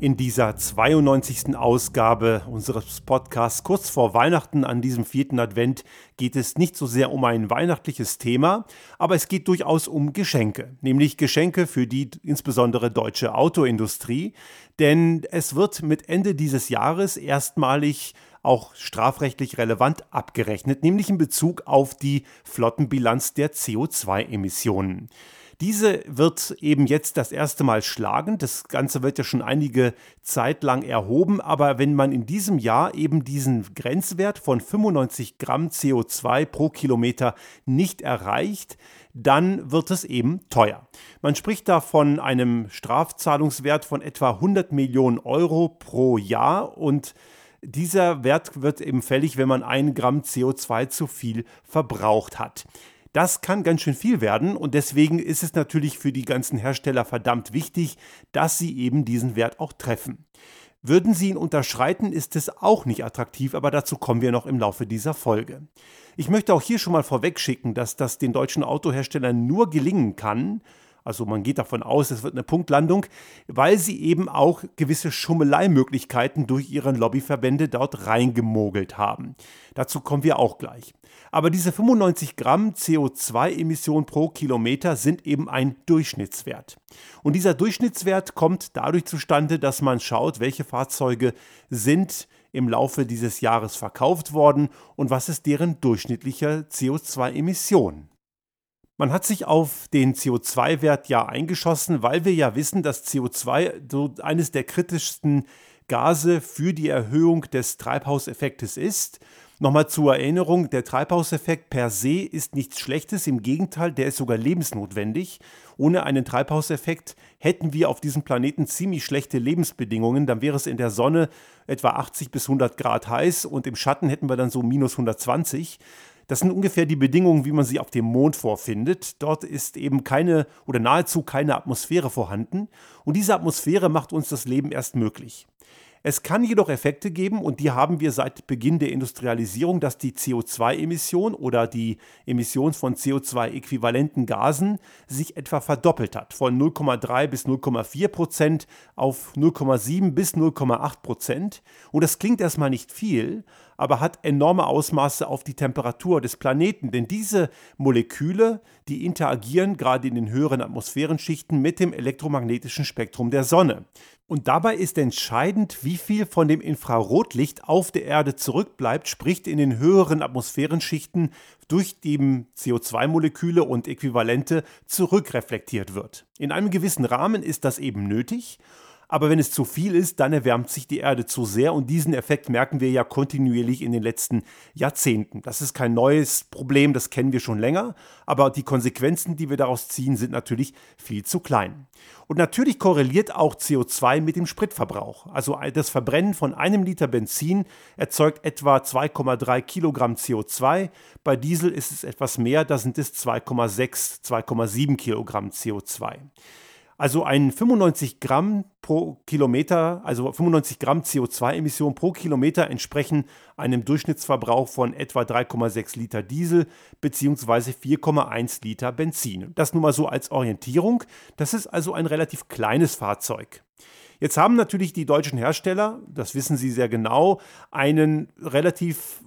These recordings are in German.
In dieser 92. Ausgabe unseres Podcasts kurz vor Weihnachten an diesem vierten Advent geht es nicht so sehr um ein weihnachtliches Thema, aber es geht durchaus um Geschenke, nämlich Geschenke für die insbesondere deutsche Autoindustrie, denn es wird mit Ende dieses Jahres erstmalig auch strafrechtlich relevant abgerechnet, nämlich in Bezug auf die Flottenbilanz der CO2-Emissionen. Diese wird eben jetzt das erste Mal schlagen. Das Ganze wird ja schon einige Zeit lang erhoben, aber wenn man in diesem Jahr eben diesen Grenzwert von 95 Gramm CO2 pro Kilometer nicht erreicht, dann wird es eben teuer. Man spricht da von einem Strafzahlungswert von etwa 100 Millionen Euro pro Jahr und dieser Wert wird eben fällig, wenn man ein Gramm CO2 zu viel verbraucht hat. Das kann ganz schön viel werden und deswegen ist es natürlich für die ganzen Hersteller verdammt wichtig, dass sie eben diesen Wert auch treffen. Würden sie ihn unterschreiten, ist es auch nicht attraktiv, aber dazu kommen wir noch im Laufe dieser Folge. Ich möchte auch hier schon mal vorwegschicken, dass das den deutschen Autoherstellern nur gelingen kann, also man geht davon aus, es wird eine Punktlandung, weil sie eben auch gewisse Schummeleimöglichkeiten durch ihre Lobbyverbände dort reingemogelt haben. Dazu kommen wir auch gleich. Aber diese 95 Gramm CO2-Emission pro Kilometer sind eben ein Durchschnittswert. Und dieser Durchschnittswert kommt dadurch zustande, dass man schaut, welche Fahrzeuge sind im Laufe dieses Jahres verkauft worden und was ist deren durchschnittliche CO2-Emission. Man hat sich auf den CO2-Wert ja eingeschossen, weil wir ja wissen, dass CO2 so eines der kritischsten Gase für die Erhöhung des Treibhauseffektes ist. Nochmal zur Erinnerung, der Treibhauseffekt per se ist nichts Schlechtes, im Gegenteil, der ist sogar lebensnotwendig. Ohne einen Treibhauseffekt hätten wir auf diesem Planeten ziemlich schlechte Lebensbedingungen, dann wäre es in der Sonne etwa 80 bis 100 Grad heiß und im Schatten hätten wir dann so minus 120. Das sind ungefähr die Bedingungen, wie man sie auf dem Mond vorfindet. Dort ist eben keine oder nahezu keine Atmosphäre vorhanden. Und diese Atmosphäre macht uns das Leben erst möglich. Es kann jedoch Effekte geben und die haben wir seit Beginn der Industrialisierung, dass die CO2-Emission oder die Emission von CO2-äquivalenten Gasen sich etwa verdoppelt hat, von 0,3 bis 0,4 Prozent auf 0,7 bis 0,8 Prozent. Und das klingt erstmal nicht viel, aber hat enorme Ausmaße auf die Temperatur des Planeten. Denn diese Moleküle, die interagieren gerade in den höheren Atmosphärenschichten mit dem elektromagnetischen Spektrum der Sonne. Und dabei ist entscheidend, wie viel von dem Infrarotlicht auf der Erde zurückbleibt, sprich in den höheren Atmosphärenschichten durch die CO2-Moleküle und Äquivalente zurückreflektiert wird. In einem gewissen Rahmen ist das eben nötig aber wenn es zu viel ist, dann erwärmt sich die Erde zu sehr und diesen Effekt merken wir ja kontinuierlich in den letzten Jahrzehnten. Das ist kein neues Problem, das kennen wir schon länger, aber die Konsequenzen, die wir daraus ziehen, sind natürlich viel zu klein. Und natürlich korreliert auch CO2 mit dem Spritverbrauch. Also das Verbrennen von einem Liter Benzin erzeugt etwa 2,3 Kilogramm CO2. Bei Diesel ist es etwas mehr, da sind es 2,6, 2,7 Kilogramm CO2. Also ein 95 Gramm pro Kilometer, also 95 Gramm CO2-Emissionen pro Kilometer entsprechen einem Durchschnittsverbrauch von etwa 3,6 Liter Diesel bzw. 4,1 Liter Benzin. Das nur mal so als Orientierung. Das ist also ein relativ kleines Fahrzeug. Jetzt haben natürlich die deutschen Hersteller, das wissen sie sehr genau, einen relativ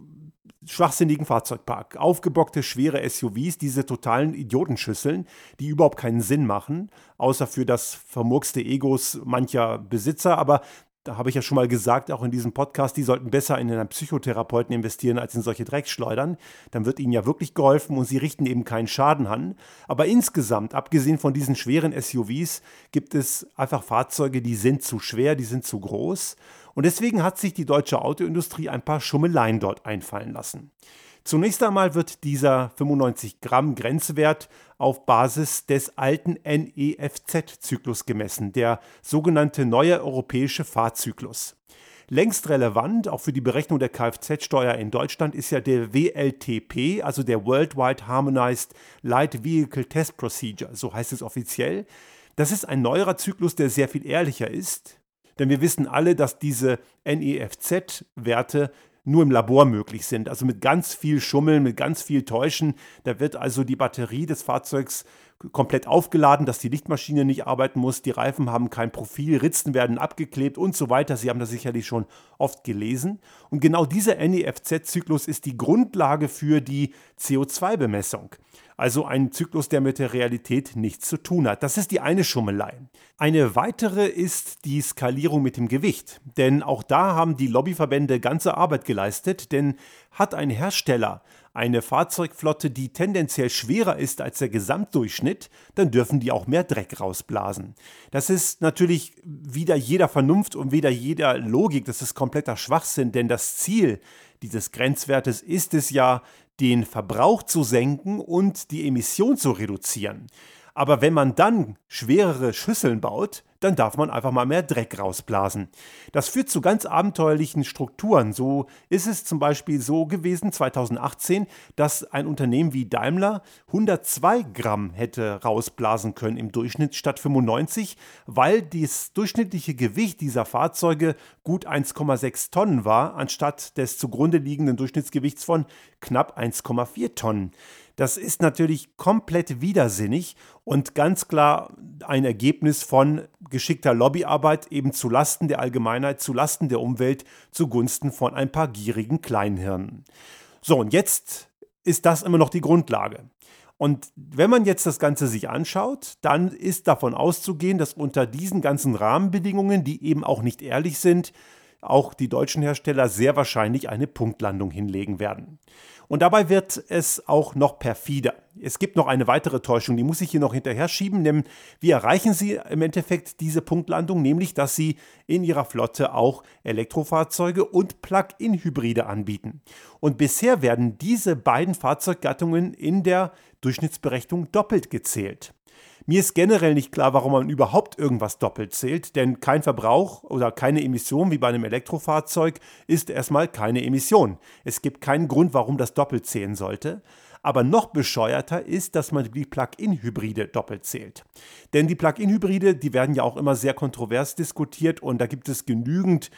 schwachsinnigen Fahrzeugpark. Aufgebockte, schwere SUVs, diese totalen Idiotenschüsseln, die überhaupt keinen Sinn machen, außer für das vermurkste Egos mancher Besitzer. Aber da habe ich ja schon mal gesagt, auch in diesem Podcast, die sollten besser in einen Psychotherapeuten investieren als in solche Dreckschleudern. Dann wird ihnen ja wirklich geholfen und sie richten eben keinen Schaden an. Aber insgesamt, abgesehen von diesen schweren SUVs, gibt es einfach Fahrzeuge, die sind zu schwer, die sind zu groß. Und deswegen hat sich die deutsche Autoindustrie ein paar Schummeleien dort einfallen lassen. Zunächst einmal wird dieser 95 Gramm Grenzwert auf Basis des alten NEFZ-Zyklus gemessen, der sogenannte neue europäische Fahrzyklus. Längst relevant, auch für die Berechnung der Kfz-Steuer in Deutschland, ist ja der WLTP, also der Worldwide Harmonized Light Vehicle Test Procedure, so heißt es offiziell. Das ist ein neuerer Zyklus, der sehr viel ehrlicher ist, denn wir wissen alle, dass diese NEFZ-Werte nur im Labor möglich sind. Also mit ganz viel Schummeln, mit ganz viel Täuschen. Da wird also die Batterie des Fahrzeugs komplett aufgeladen, dass die Lichtmaschine nicht arbeiten muss, die Reifen haben kein Profil, Ritzen werden abgeklebt und so weiter. Sie haben das sicherlich schon oft gelesen. Und genau dieser NEFZ-Zyklus ist die Grundlage für die CO2-Bemessung. Also ein Zyklus, der mit der Realität nichts zu tun hat. Das ist die eine Schummelei. Eine weitere ist die Skalierung mit dem Gewicht. Denn auch da haben die Lobbyverbände ganze Arbeit geleistet. Denn hat ein Hersteller eine Fahrzeugflotte, die tendenziell schwerer ist als der Gesamtdurchschnitt, dann dürfen die auch mehr Dreck rausblasen. Das ist natürlich wieder jeder Vernunft und wieder jeder Logik, das ist kompletter Schwachsinn, denn das Ziel dieses Grenzwertes ist es ja, den Verbrauch zu senken und die Emission zu reduzieren. Aber wenn man dann schwerere Schüsseln baut, dann darf man einfach mal mehr Dreck rausblasen. Das führt zu ganz abenteuerlichen Strukturen. So ist es zum Beispiel so gewesen 2018, dass ein Unternehmen wie Daimler 102 Gramm hätte rausblasen können im Durchschnitt statt 95, weil das durchschnittliche Gewicht dieser Fahrzeuge gut 1,6 Tonnen war, anstatt des zugrunde liegenden Durchschnittsgewichts von knapp 1,4 Tonnen. Das ist natürlich komplett widersinnig und ganz klar ein Ergebnis von geschickter Lobbyarbeit eben zu Lasten der Allgemeinheit, zu Lasten der Umwelt, zugunsten von ein paar gierigen Kleinhirnen. So, und jetzt ist das immer noch die Grundlage. Und wenn man jetzt das Ganze sich anschaut, dann ist davon auszugehen, dass unter diesen ganzen Rahmenbedingungen, die eben auch nicht ehrlich sind, auch die deutschen Hersteller sehr wahrscheinlich eine Punktlandung hinlegen werden. Und dabei wird es auch noch perfider. Es gibt noch eine weitere Täuschung, die muss ich hier noch hinterher schieben, denn wie erreichen Sie im Endeffekt diese Punktlandung? Nämlich, dass Sie in Ihrer Flotte auch Elektrofahrzeuge und Plug-in-Hybride anbieten. Und bisher werden diese beiden Fahrzeuggattungen in der Durchschnittsberechnung doppelt gezählt. Mir ist generell nicht klar, warum man überhaupt irgendwas doppelt zählt, denn kein Verbrauch oder keine Emission wie bei einem Elektrofahrzeug ist erstmal keine Emission. Es gibt keinen Grund, warum das doppelt zählen sollte. Aber noch bescheuerter ist, dass man die Plug-in-Hybride doppelt zählt. Denn die Plug-in-Hybride, die werden ja auch immer sehr kontrovers diskutiert und da gibt es genügend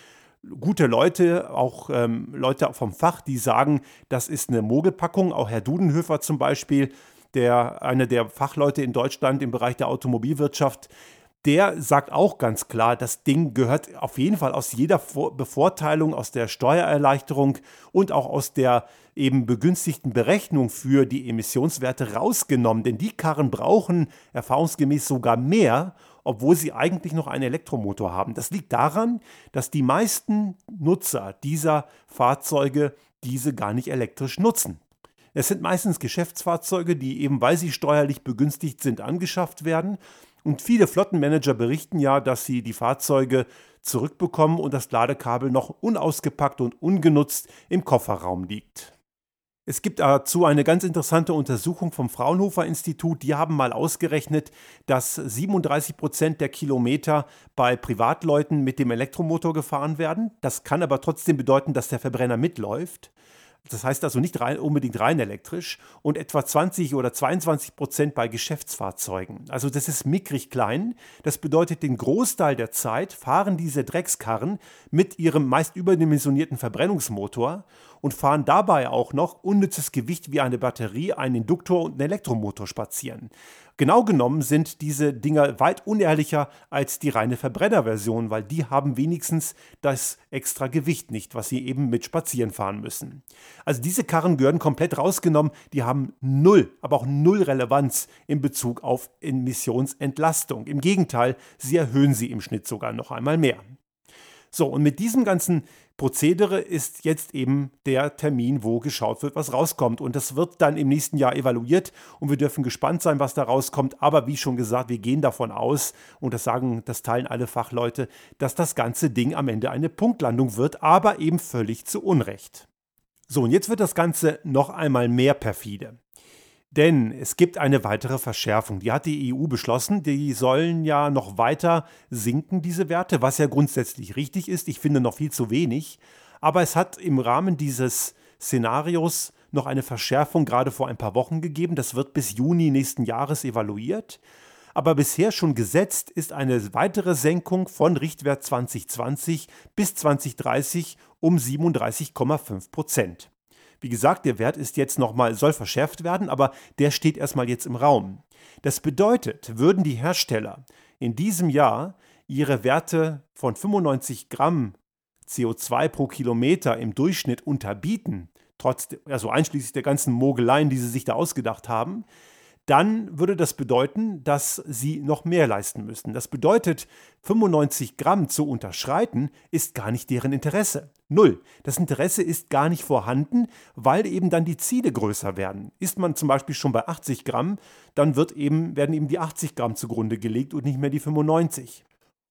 gute Leute, auch ähm, Leute vom Fach, die sagen, das ist eine Mogelpackung. Auch Herr Dudenhöfer zum Beispiel der, einer der Fachleute in Deutschland im Bereich der Automobilwirtschaft, der sagt auch ganz klar, das Ding gehört auf jeden Fall aus jeder Bevorteilung, aus der Steuererleichterung und auch aus der eben begünstigten Berechnung für die Emissionswerte rausgenommen. Denn die Karren brauchen erfahrungsgemäß sogar mehr, obwohl sie eigentlich noch einen Elektromotor haben. Das liegt daran, dass die meisten Nutzer dieser Fahrzeuge diese gar nicht elektrisch nutzen. Es sind meistens Geschäftsfahrzeuge, die eben weil sie steuerlich begünstigt sind, angeschafft werden. Und viele Flottenmanager berichten ja, dass sie die Fahrzeuge zurückbekommen und das Ladekabel noch unausgepackt und ungenutzt im Kofferraum liegt. Es gibt dazu eine ganz interessante Untersuchung vom Fraunhofer Institut. Die haben mal ausgerechnet, dass 37 Prozent der Kilometer bei Privatleuten mit dem Elektromotor gefahren werden. Das kann aber trotzdem bedeuten, dass der Verbrenner mitläuft. Das heißt also nicht rein, unbedingt rein elektrisch und etwa 20 oder 22 Prozent bei Geschäftsfahrzeugen. Also das ist mickrig klein. Das bedeutet, den Großteil der Zeit fahren diese Dreckskarren mit ihrem meist überdimensionierten Verbrennungsmotor und fahren dabei auch noch unnützes Gewicht wie eine Batterie, einen Induktor und einen Elektromotor spazieren. Genau genommen sind diese Dinger weit unehrlicher als die reine Verbrennerversion, weil die haben wenigstens das extra Gewicht nicht, was sie eben mit spazieren fahren müssen. Also diese Karren gehören komplett rausgenommen, die haben null, aber auch null Relevanz in Bezug auf Emissionsentlastung. Im Gegenteil, sie erhöhen sie im Schnitt sogar noch einmal mehr. So, und mit diesem ganzen Prozedere ist jetzt eben der Termin, wo geschaut wird, was rauskommt. Und das wird dann im nächsten Jahr evaluiert und wir dürfen gespannt sein, was da rauskommt. Aber wie schon gesagt, wir gehen davon aus, und das sagen, das teilen alle Fachleute, dass das ganze Ding am Ende eine Punktlandung wird, aber eben völlig zu Unrecht. So, und jetzt wird das Ganze noch einmal mehr perfide. Denn es gibt eine weitere Verschärfung. Die hat die EU beschlossen. Die sollen ja noch weiter sinken, diese Werte, was ja grundsätzlich richtig ist. Ich finde noch viel zu wenig. Aber es hat im Rahmen dieses Szenarios noch eine Verschärfung gerade vor ein paar Wochen gegeben. Das wird bis Juni nächsten Jahres evaluiert. Aber bisher schon gesetzt ist eine weitere Senkung von Richtwert 2020 bis 2030 um 37,5 Prozent. Wie gesagt, der Wert ist jetzt nochmal, soll verschärft werden, aber der steht erstmal jetzt im Raum. Das bedeutet, würden die Hersteller in diesem Jahr ihre Werte von 95 Gramm CO2 pro Kilometer im Durchschnitt unterbieten, trotz, also einschließlich der ganzen Mogeleien, die sie sich da ausgedacht haben, dann würde das bedeuten, dass sie noch mehr leisten müssten. Das bedeutet, 95 Gramm zu unterschreiten, ist gar nicht deren Interesse. Null. Das Interesse ist gar nicht vorhanden, weil eben dann die Ziele größer werden. Ist man zum Beispiel schon bei 80 Gramm, dann wird eben, werden eben die 80 Gramm zugrunde gelegt und nicht mehr die 95.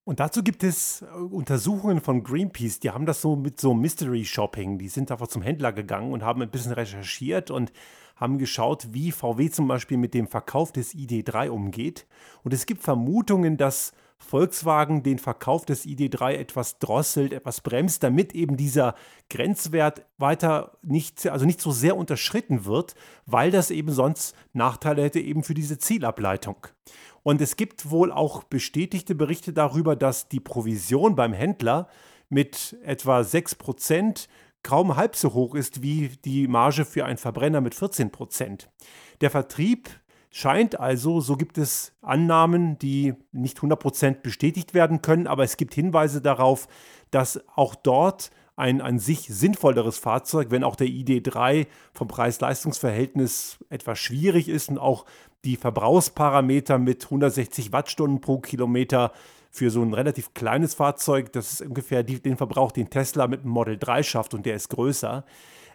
Und dazu gibt es äh, Untersuchungen von Greenpeace, die haben das so mit so Mystery Shopping. Die sind einfach zum Händler gegangen und haben ein bisschen recherchiert und haben geschaut, wie VW zum Beispiel mit dem Verkauf des ID3 umgeht. Und es gibt Vermutungen, dass Volkswagen den Verkauf des ID3 etwas drosselt, etwas bremst, damit eben dieser Grenzwert weiter nicht, also nicht so sehr unterschritten wird, weil das eben sonst Nachteile hätte eben für diese Zielableitung. Und es gibt wohl auch bestätigte Berichte darüber, dass die Provision beim Händler mit etwa 6% kaum halb so hoch ist wie die Marge für einen Verbrenner mit 14 Prozent. Der Vertrieb scheint also, so gibt es Annahmen, die nicht 100 Prozent bestätigt werden können, aber es gibt Hinweise darauf, dass auch dort ein an sich sinnvolleres Fahrzeug, wenn auch der ID3 vom Preis-Leistungs-Verhältnis etwas schwierig ist und auch die Verbrauchsparameter mit 160 Wattstunden pro Kilometer für so ein relativ kleines Fahrzeug, das ist ungefähr die, den Verbrauch, den Tesla mit dem Model 3 schafft und der ist größer,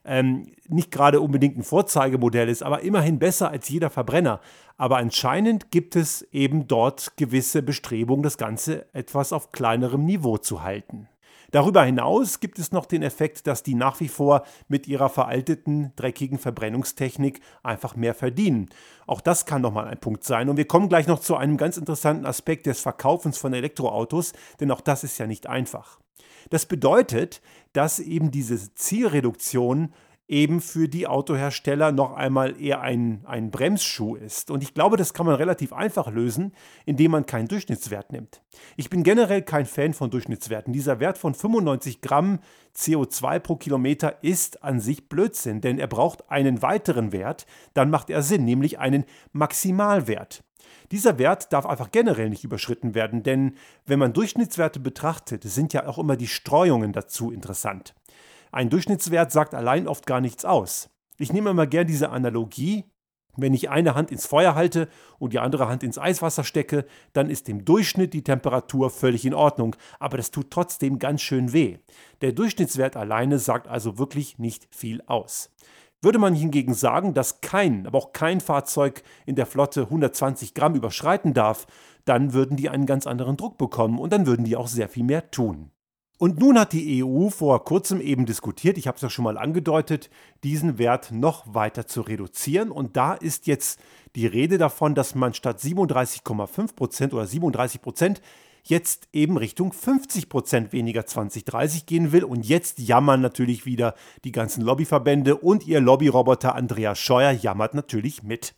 ähm, nicht gerade unbedingt ein Vorzeigemodell ist, aber immerhin besser als jeder Verbrenner. Aber anscheinend gibt es eben dort gewisse Bestrebungen, das Ganze etwas auf kleinerem Niveau zu halten. Darüber hinaus gibt es noch den Effekt, dass die nach wie vor mit ihrer veralteten, dreckigen Verbrennungstechnik einfach mehr verdienen. Auch das kann nochmal ein Punkt sein. Und wir kommen gleich noch zu einem ganz interessanten Aspekt des Verkaufens von Elektroautos, denn auch das ist ja nicht einfach. Das bedeutet, dass eben diese Zielreduktion eben für die Autohersteller noch einmal eher ein, ein Bremsschuh ist. Und ich glaube, das kann man relativ einfach lösen, indem man keinen Durchschnittswert nimmt. Ich bin generell kein Fan von Durchschnittswerten. Dieser Wert von 95 Gramm CO2 pro Kilometer ist an sich Blödsinn, denn er braucht einen weiteren Wert, dann macht er Sinn, nämlich einen Maximalwert. Dieser Wert darf einfach generell nicht überschritten werden, denn wenn man Durchschnittswerte betrachtet, sind ja auch immer die Streuungen dazu interessant. Ein Durchschnittswert sagt allein oft gar nichts aus. Ich nehme immer gern diese Analogie. Wenn ich eine Hand ins Feuer halte und die andere Hand ins Eiswasser stecke, dann ist im Durchschnitt die Temperatur völlig in Ordnung, aber das tut trotzdem ganz schön weh. Der Durchschnittswert alleine sagt also wirklich nicht viel aus. Würde man hingegen sagen, dass kein, aber auch kein Fahrzeug in der Flotte 120 Gramm überschreiten darf, dann würden die einen ganz anderen Druck bekommen und dann würden die auch sehr viel mehr tun. Und nun hat die EU vor kurzem eben diskutiert, ich habe es ja schon mal angedeutet, diesen Wert noch weiter zu reduzieren. Und da ist jetzt die Rede davon, dass man statt 37,5 Prozent oder 37 Prozent jetzt eben Richtung 50 Prozent weniger 2030 gehen will. Und jetzt jammern natürlich wieder die ganzen Lobbyverbände und ihr Lobbyroboter Andreas Scheuer jammert natürlich mit.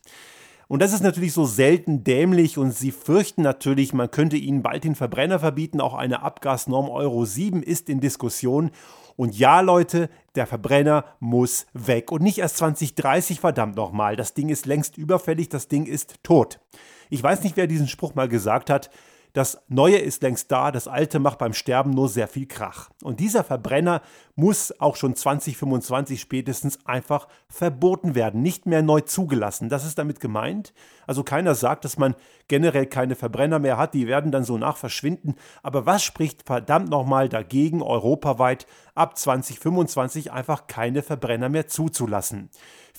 Und das ist natürlich so selten dämlich und sie fürchten natürlich, man könnte ihnen bald den Verbrenner verbieten. Auch eine Abgasnorm Euro 7 ist in Diskussion. Und ja, Leute, der Verbrenner muss weg. Und nicht erst 2030, verdammt nochmal. Das Ding ist längst überfällig, das Ding ist tot. Ich weiß nicht, wer diesen Spruch mal gesagt hat. Das Neue ist längst da, das Alte macht beim Sterben nur sehr viel Krach. Und dieser Verbrenner muss auch schon 2025 spätestens einfach verboten werden, nicht mehr neu zugelassen. Das ist damit gemeint. Also keiner sagt, dass man generell keine Verbrenner mehr hat, die werden dann so nach verschwinden. Aber was spricht verdammt nochmal dagegen, europaweit ab 2025 einfach keine Verbrenner mehr zuzulassen?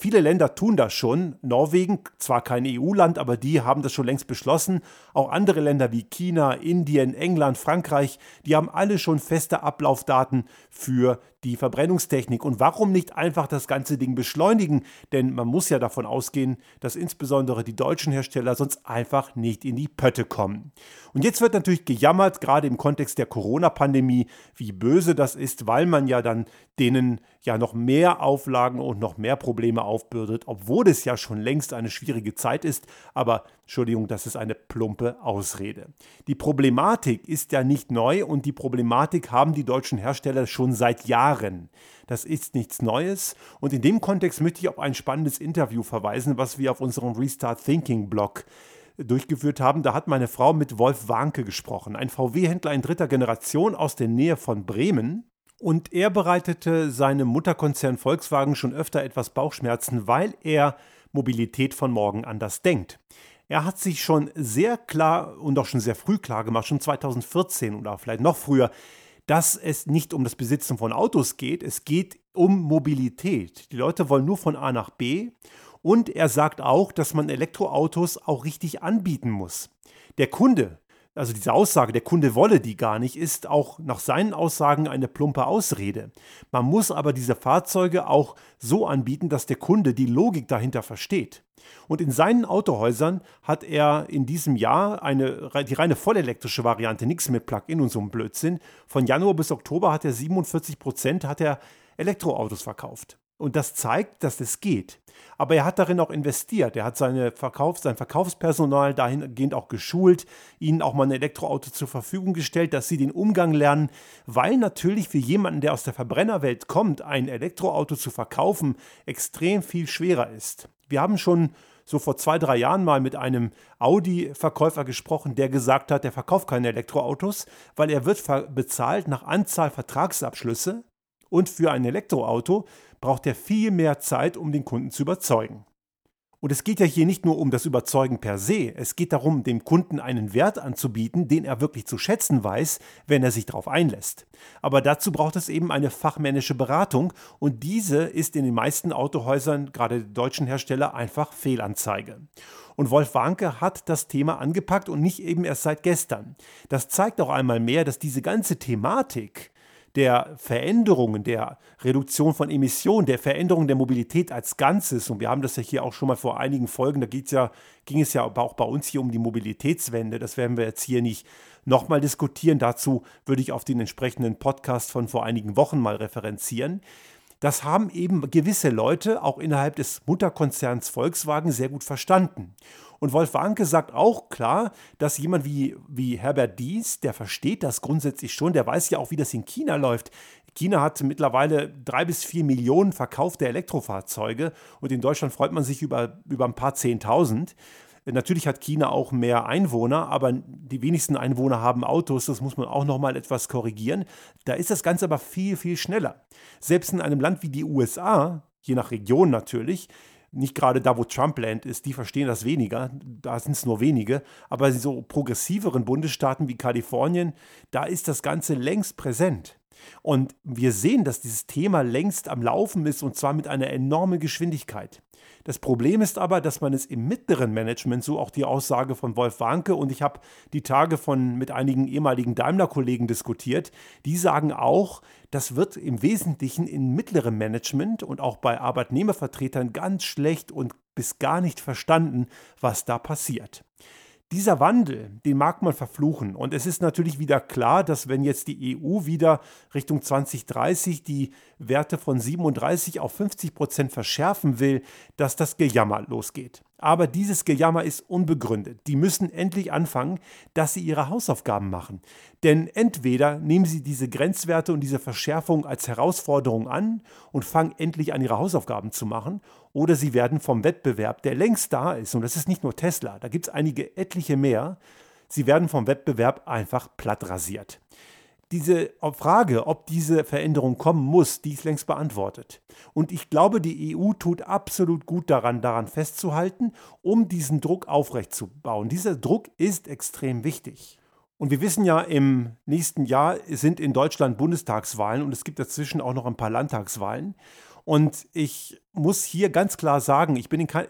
Viele Länder tun das schon. Norwegen, zwar kein EU-Land, aber die haben das schon längst beschlossen. Auch andere Länder wie China, Indien, England, Frankreich, die haben alle schon feste Ablaufdaten für die Verbrennungstechnik. Und warum nicht einfach das ganze Ding beschleunigen? Denn man muss ja davon ausgehen, dass insbesondere die deutschen Hersteller sonst einfach nicht in die Pötte kommen. Und jetzt wird natürlich gejammert, gerade im Kontext der Corona-Pandemie, wie böse das ist, weil man ja dann denen ja noch mehr Auflagen und noch mehr Probleme aufbürdet, obwohl es ja schon längst eine schwierige Zeit ist. Aber Entschuldigung, das ist eine plumpe Ausrede. Die Problematik ist ja nicht neu und die Problematik haben die deutschen Hersteller schon seit Jahren Jahren. Das ist nichts Neues. Und in dem Kontext möchte ich auf ein spannendes Interview verweisen, was wir auf unserem Restart Thinking Blog durchgeführt haben. Da hat meine Frau mit Wolf Warnke gesprochen, ein VW-Händler in dritter Generation aus der Nähe von Bremen. Und er bereitete seinem Mutterkonzern Volkswagen schon öfter etwas Bauchschmerzen, weil er Mobilität von morgen anders denkt. Er hat sich schon sehr klar und auch schon sehr früh klar gemacht, schon 2014 oder vielleicht noch früher, dass es nicht um das Besitzen von Autos geht, es geht um Mobilität. Die Leute wollen nur von A nach B und er sagt auch, dass man Elektroautos auch richtig anbieten muss. Der Kunde, also diese Aussage, der Kunde wolle die gar nicht, ist auch nach seinen Aussagen eine plumpe Ausrede. Man muss aber diese Fahrzeuge auch so anbieten, dass der Kunde die Logik dahinter versteht. Und in seinen Autohäusern hat er in diesem Jahr eine, die reine vollelektrische Variante, nichts mit Plug-in und so einem Blödsinn. Von Januar bis Oktober hat er 47 Prozent hat er Elektroautos verkauft. Und das zeigt, dass es geht. Aber er hat darin auch investiert. Er hat seine Verkauf, sein Verkaufspersonal dahingehend auch geschult, ihnen auch mal ein Elektroauto zur Verfügung gestellt, dass sie den Umgang lernen, weil natürlich für jemanden, der aus der Verbrennerwelt kommt, ein Elektroauto zu verkaufen, extrem viel schwerer ist. Wir haben schon so vor zwei, drei Jahren mal mit einem Audi-Verkäufer gesprochen, der gesagt hat, der verkauft keine Elektroautos, weil er wird bezahlt nach Anzahl Vertragsabschlüsse und für ein Elektroauto braucht er viel mehr Zeit, um den Kunden zu überzeugen. Und es geht ja hier nicht nur um das Überzeugen per se, es geht darum, dem Kunden einen Wert anzubieten, den er wirklich zu schätzen weiß, wenn er sich darauf einlässt. Aber dazu braucht es eben eine fachmännische Beratung und diese ist in den meisten Autohäusern, gerade deutschen Hersteller, einfach Fehlanzeige. Und Wolf Warnke hat das Thema angepackt und nicht eben erst seit gestern. Das zeigt auch einmal mehr, dass diese ganze Thematik der Veränderungen, der Reduktion von Emissionen, der Veränderung der Mobilität als Ganzes, und wir haben das ja hier auch schon mal vor einigen Folgen, da geht's ja, ging es ja auch bei uns hier um die Mobilitätswende, das werden wir jetzt hier nicht nochmal diskutieren. Dazu würde ich auf den entsprechenden Podcast von vor einigen Wochen mal referenzieren. Das haben eben gewisse Leute auch innerhalb des Mutterkonzerns Volkswagen sehr gut verstanden. Und Wolf Warnke sagt auch klar, dass jemand wie, wie Herbert Dies, der versteht das grundsätzlich schon, der weiß ja auch, wie das in China läuft. China hat mittlerweile drei bis vier Millionen verkaufte Elektrofahrzeuge und in Deutschland freut man sich über, über ein paar Zehntausend. Natürlich hat China auch mehr Einwohner, aber die wenigsten Einwohner haben Autos. Das muss man auch noch mal etwas korrigieren. Da ist das Ganze aber viel, viel schneller. Selbst in einem Land wie die USA, je nach Region natürlich, nicht gerade da, wo Trump-Land ist, die verstehen das weniger, da sind es nur wenige, aber so progressiveren Bundesstaaten wie Kalifornien, da ist das Ganze längst präsent. Und wir sehen, dass dieses Thema längst am Laufen ist und zwar mit einer enormen Geschwindigkeit. Das Problem ist aber, dass man es im mittleren Management, so auch die Aussage von Wolf Warnke, und ich habe die Tage von mit einigen ehemaligen Daimler-Kollegen diskutiert, die sagen auch, das wird im Wesentlichen im mittleren Management und auch bei Arbeitnehmervertretern ganz schlecht und bis gar nicht verstanden, was da passiert. Dieser Wandel, den mag man verfluchen. Und es ist natürlich wieder klar, dass wenn jetzt die EU wieder Richtung 2030 die Werte von 37 auf 50 Prozent verschärfen will, dass das Gejammer losgeht. Aber dieses Gejammer ist unbegründet. Die müssen endlich anfangen, dass sie ihre Hausaufgaben machen. Denn entweder nehmen sie diese Grenzwerte und diese Verschärfung als Herausforderung an und fangen endlich an, ihre Hausaufgaben zu machen, oder sie werden vom Wettbewerb, der längst da ist, und das ist nicht nur Tesla, da gibt es einige etliche mehr, sie werden vom Wettbewerb einfach platt rasiert diese Frage, ob diese Veränderung kommen muss, die ist längst beantwortet. Und ich glaube, die EU tut absolut gut daran, daran festzuhalten, um diesen Druck aufrechtzubauen. Dieser Druck ist extrem wichtig. Und wir wissen ja, im nächsten Jahr sind in Deutschland Bundestagswahlen und es gibt dazwischen auch noch ein paar Landtagswahlen. Und ich muss hier ganz klar sagen, ich bin in kein,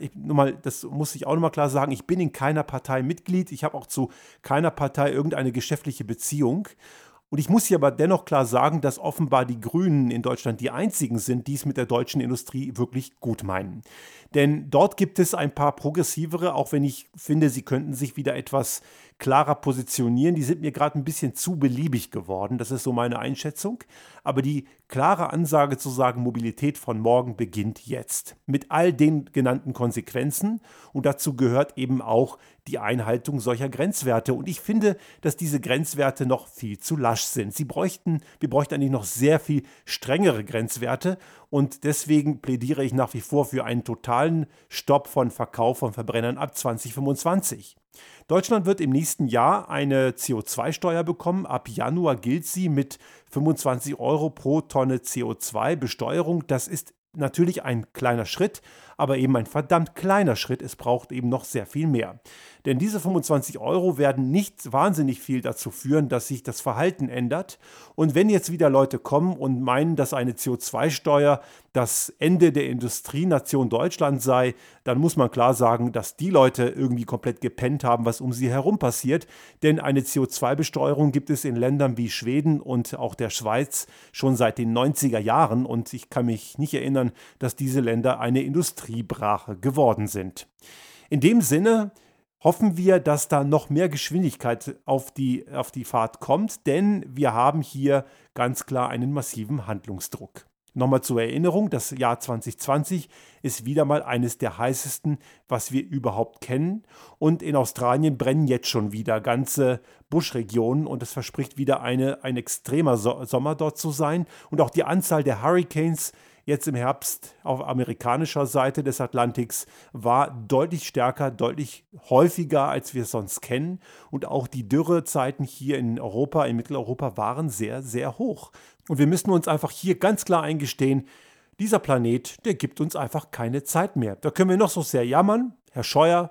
das muss ich auch nochmal klar sagen, ich bin in keiner Partei Mitglied. Ich habe auch zu keiner Partei irgendeine geschäftliche Beziehung. Und ich muss hier aber dennoch klar sagen, dass offenbar die Grünen in Deutschland die einzigen sind, die es mit der deutschen Industrie wirklich gut meinen. Denn dort gibt es ein paar progressivere, auch wenn ich finde, sie könnten sich wieder etwas klarer positionieren. Die sind mir gerade ein bisschen zu beliebig geworden. Das ist so meine Einschätzung. Aber die klare Ansage zu sagen, Mobilität von morgen beginnt jetzt. Mit all den genannten Konsequenzen. Und dazu gehört eben auch die Einhaltung solcher Grenzwerte. Und ich finde, dass diese Grenzwerte noch viel zu lasch sind. Sie bräuchten, wir bräuchten eigentlich noch sehr viel strengere Grenzwerte. Und deswegen plädiere ich nach wie vor für einen totalen Stopp von Verkauf von Verbrennern ab 2025. Deutschland wird im nächsten Jahr eine CO2-Steuer bekommen. Ab Januar gilt sie mit 25 Euro pro Tonne CO2-Besteuerung. Das ist natürlich ein kleiner Schritt, aber eben ein verdammt kleiner Schritt. Es braucht eben noch sehr viel mehr. Denn diese 25 Euro werden nicht wahnsinnig viel dazu führen, dass sich das Verhalten ändert. Und wenn jetzt wieder Leute kommen und meinen, dass eine CO2-Steuer das Ende der Industrienation Deutschland sei, dann muss man klar sagen, dass die Leute irgendwie komplett gepennt haben, was um sie herum passiert. Denn eine CO2-Besteuerung gibt es in Ländern wie Schweden und auch der Schweiz schon seit den 90er Jahren. Und ich kann mich nicht erinnern, dass diese Länder eine Industriebrache geworden sind. In dem Sinne hoffen wir, dass da noch mehr Geschwindigkeit auf die, auf die Fahrt kommt, denn wir haben hier ganz klar einen massiven Handlungsdruck. Nochmal zur Erinnerung, das Jahr 2020 ist wieder mal eines der heißesten, was wir überhaupt kennen. Und in Australien brennen jetzt schon wieder ganze Buschregionen und es verspricht wieder eine, ein extremer so Sommer dort zu sein. Und auch die Anzahl der Hurricanes jetzt im Herbst auf amerikanischer Seite des Atlantiks war deutlich stärker, deutlich häufiger, als wir es sonst kennen. Und auch die Dürrezeiten hier in Europa, in Mitteleuropa, waren sehr, sehr hoch. Und wir müssen uns einfach hier ganz klar eingestehen, dieser Planet, der gibt uns einfach keine Zeit mehr. Da können wir noch so sehr jammern, Herr Scheuer,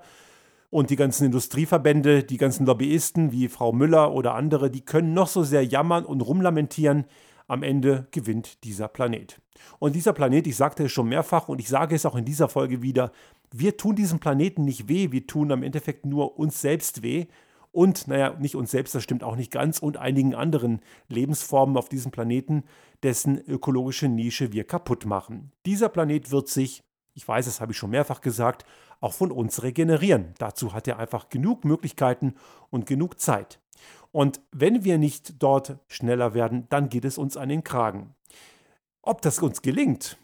und die ganzen Industrieverbände, die ganzen Lobbyisten wie Frau Müller oder andere, die können noch so sehr jammern und rumlamentieren am Ende gewinnt dieser Planet. Und dieser Planet, ich sagte es schon mehrfach und ich sage es auch in dieser Folge wieder, wir tun diesem Planeten nicht weh, wir tun am Endeffekt nur uns selbst weh und, naja, nicht uns selbst, das stimmt auch nicht ganz, und einigen anderen Lebensformen auf diesem Planeten, dessen ökologische Nische wir kaputt machen. Dieser Planet wird sich, ich weiß, das habe ich schon mehrfach gesagt, auch von uns regenerieren. Dazu hat er einfach genug Möglichkeiten und genug Zeit. Und wenn wir nicht dort schneller werden, dann geht es uns an den Kragen. Ob das uns gelingt,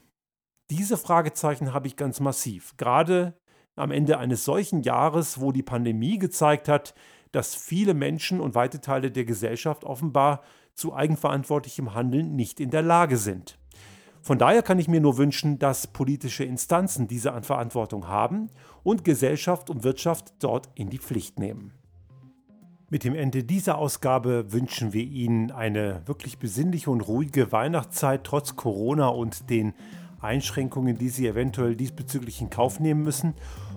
diese Fragezeichen habe ich ganz massiv. Gerade am Ende eines solchen Jahres, wo die Pandemie gezeigt hat, dass viele Menschen und weite Teile der Gesellschaft offenbar zu eigenverantwortlichem Handeln nicht in der Lage sind. Von daher kann ich mir nur wünschen, dass politische Instanzen diese Verantwortung haben und Gesellschaft und Wirtschaft dort in die Pflicht nehmen. Mit dem Ende dieser Ausgabe wünschen wir Ihnen eine wirklich besinnliche und ruhige Weihnachtszeit trotz Corona und den Einschränkungen, die Sie eventuell diesbezüglich in Kauf nehmen müssen.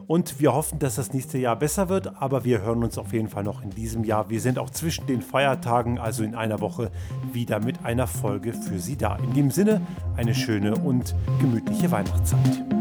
Und wir hoffen, dass das nächste Jahr besser wird, aber wir hören uns auf jeden Fall noch in diesem Jahr. Wir sind auch zwischen den Feiertagen, also in einer Woche, wieder mit einer Folge für Sie da. In dem Sinne, eine schöne und gemütliche Weihnachtszeit.